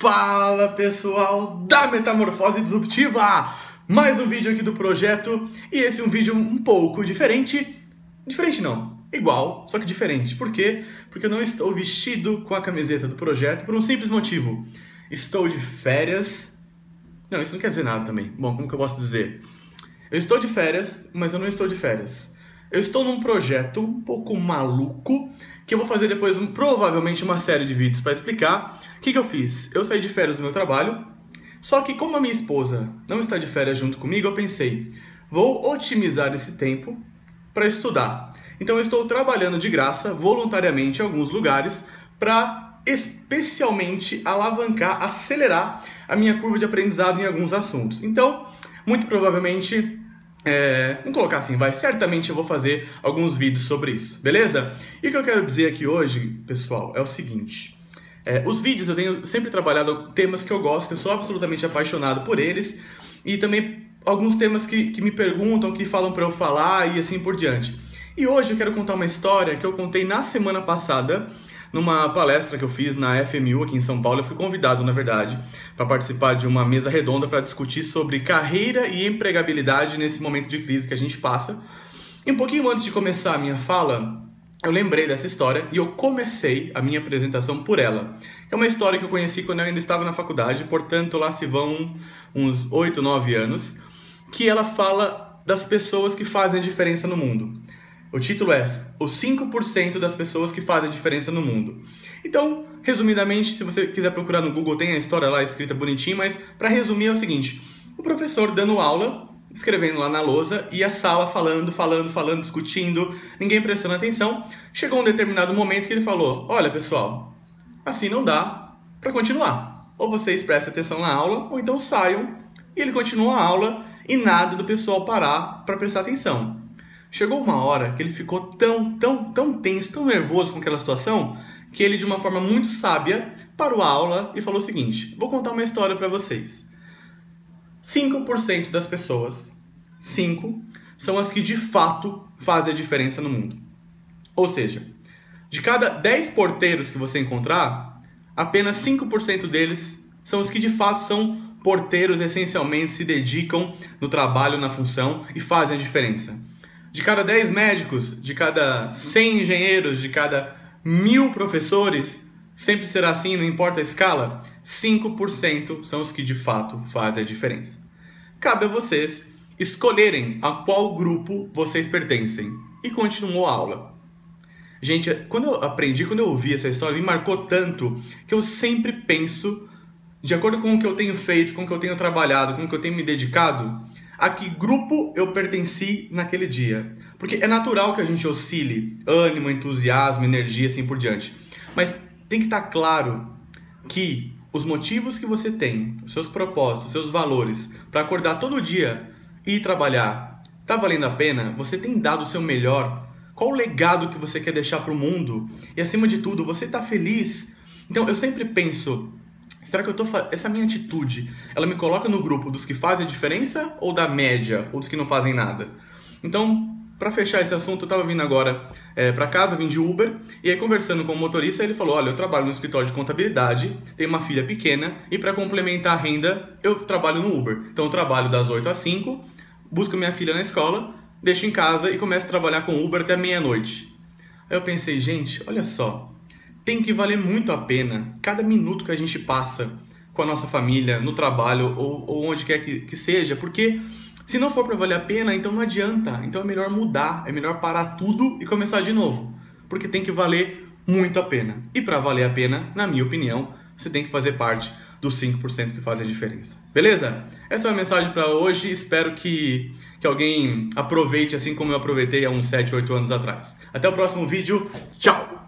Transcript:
Fala pessoal da Metamorfose Disruptiva! Mais um vídeo aqui do projeto e esse é um vídeo um pouco diferente. Diferente não, igual, só que diferente. Por quê? Porque eu não estou vestido com a camiseta do projeto por um simples motivo. Estou de férias. Não, isso não quer dizer nada também. Bom, como que eu posso dizer? Eu estou de férias, mas eu não estou de férias. Eu estou num projeto um pouco maluco que eu vou fazer depois um, provavelmente uma série de vídeos para explicar. O que, que eu fiz? Eu saí de férias do meu trabalho, só que como a minha esposa não está de férias junto comigo, eu pensei, vou otimizar esse tempo para estudar. Então eu estou trabalhando de graça, voluntariamente, em alguns lugares, para especialmente alavancar, acelerar a minha curva de aprendizado em alguns assuntos. Então, muito provavelmente é, vamos colocar assim, vai. Certamente eu vou fazer alguns vídeos sobre isso, beleza? E o que eu quero dizer aqui hoje, pessoal, é o seguinte. É, os vídeos eu tenho sempre trabalhado temas que eu gosto, que eu sou absolutamente apaixonado por eles, e também alguns temas que, que me perguntam, que falam para eu falar e assim por diante. E hoje eu quero contar uma história que eu contei na semana passada numa palestra que eu fiz na FMU aqui em São Paulo. Eu fui convidado, na verdade, para participar de uma mesa redonda para discutir sobre carreira e empregabilidade nesse momento de crise que a gente passa. E um pouquinho antes de começar a minha fala, eu lembrei dessa história e eu comecei a minha apresentação por ela. É uma história que eu conheci quando eu ainda estava na faculdade, portanto lá se vão uns 8, 9 anos, que ela fala das pessoas que fazem a diferença no mundo. O título é Os 5% das pessoas que fazem diferença no mundo. Então, resumidamente, se você quiser procurar no Google, tem a história lá escrita bonitinho, mas para resumir é o seguinte: o professor dando aula, escrevendo lá na lousa, e a sala falando, falando, falando, discutindo, ninguém prestando atenção. Chegou um determinado momento que ele falou: Olha, pessoal, assim não dá para continuar. Ou vocês prestem atenção na aula, ou então saiam. E ele continua a aula e nada do pessoal parar para prestar atenção. Chegou uma hora que ele ficou tão, tão, tão tenso, tão nervoso com aquela situação, que ele, de uma forma muito sábia, parou a aula e falou o seguinte: Vou contar uma história para vocês. 5% das pessoas, 5, são as que de fato fazem a diferença no mundo. Ou seja, de cada 10 porteiros que você encontrar, apenas 5% deles são os que de fato são porteiros essencialmente se dedicam no trabalho, na função e fazem a diferença. De cada 10 médicos, de cada 100 engenheiros, de cada mil professores, sempre será assim, não importa a escala, 5% são os que de fato fazem a diferença. Cabe a vocês escolherem a qual grupo vocês pertencem. E continuou a aula. Gente, quando eu aprendi, quando eu ouvi essa história, me marcou tanto que eu sempre penso, de acordo com o que eu tenho feito, com o que eu tenho trabalhado, com o que eu tenho me dedicado, a que grupo eu pertenci naquele dia. Porque é natural que a gente oscile ânimo, entusiasmo, energia, assim por diante. Mas tem que estar tá claro que os motivos que você tem, os seus propósitos, os seus valores, para acordar todo dia e ir trabalhar, tá valendo a pena? Você tem dado o seu melhor? Qual o legado que você quer deixar para o mundo? E acima de tudo, você está feliz? Então eu sempre penso, Será que eu tô essa minha atitude, ela me coloca no grupo dos que fazem a diferença ou da média, ou dos que não fazem nada? Então, para fechar esse assunto, eu tava vindo agora é, para casa, vim de Uber, e aí conversando com o motorista, ele falou: "Olha, eu trabalho no escritório de contabilidade, tenho uma filha pequena e para complementar a renda, eu trabalho no Uber. Então eu trabalho das 8 às 5, busco minha filha na escola, deixo em casa e começo a trabalhar com Uber até meia-noite". Aí eu pensei: "Gente, olha só, tem que valer muito a pena cada minuto que a gente passa com a nossa família, no trabalho ou, ou onde quer que, que seja, porque se não for para valer a pena, então não adianta. Então é melhor mudar, é melhor parar tudo e começar de novo, porque tem que valer muito a pena. E para valer a pena, na minha opinião, você tem que fazer parte dos 5% que fazem a diferença. Beleza? Essa é a mensagem para hoje. Espero que, que alguém aproveite assim como eu aproveitei há uns 7, 8 anos atrás. Até o próximo vídeo. Tchau!